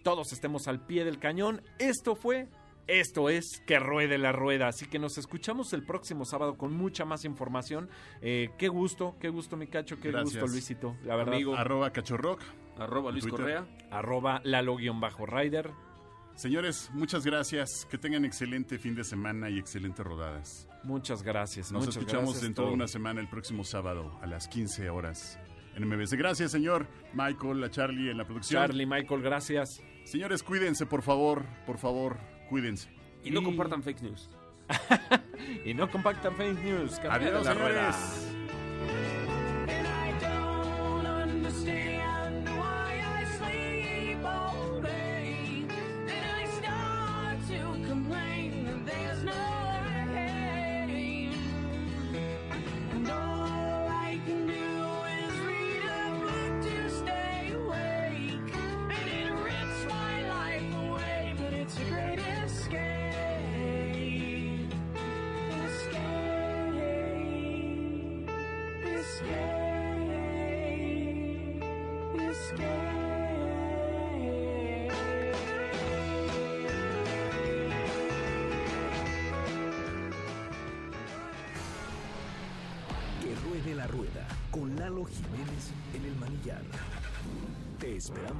todos estemos al pie del cañón, esto fue, esto es que ruede la rueda. Así que nos escuchamos el próximo sábado con mucha más información. Eh, qué gusto, qué gusto, mi cacho, qué Gracias. gusto, Luisito. La verdad, Amigo. Arroba cachorrock. Arroba Luis Twitter. Correa. arroba lalo-rider. Señores, muchas gracias. Que tengan excelente fin de semana y excelentes rodadas. Muchas gracias. Nos muchas escuchamos gracias dentro de una semana el próximo sábado a las 15 horas en MBS. Gracias, señor Michael, a Charlie en la producción. Charlie, Michael, gracias. Señores, cuídense, por favor, por favor, cuídense. Y no Y- compartan fake news. Y no compactan fake news. Adiós, la rueda. señores.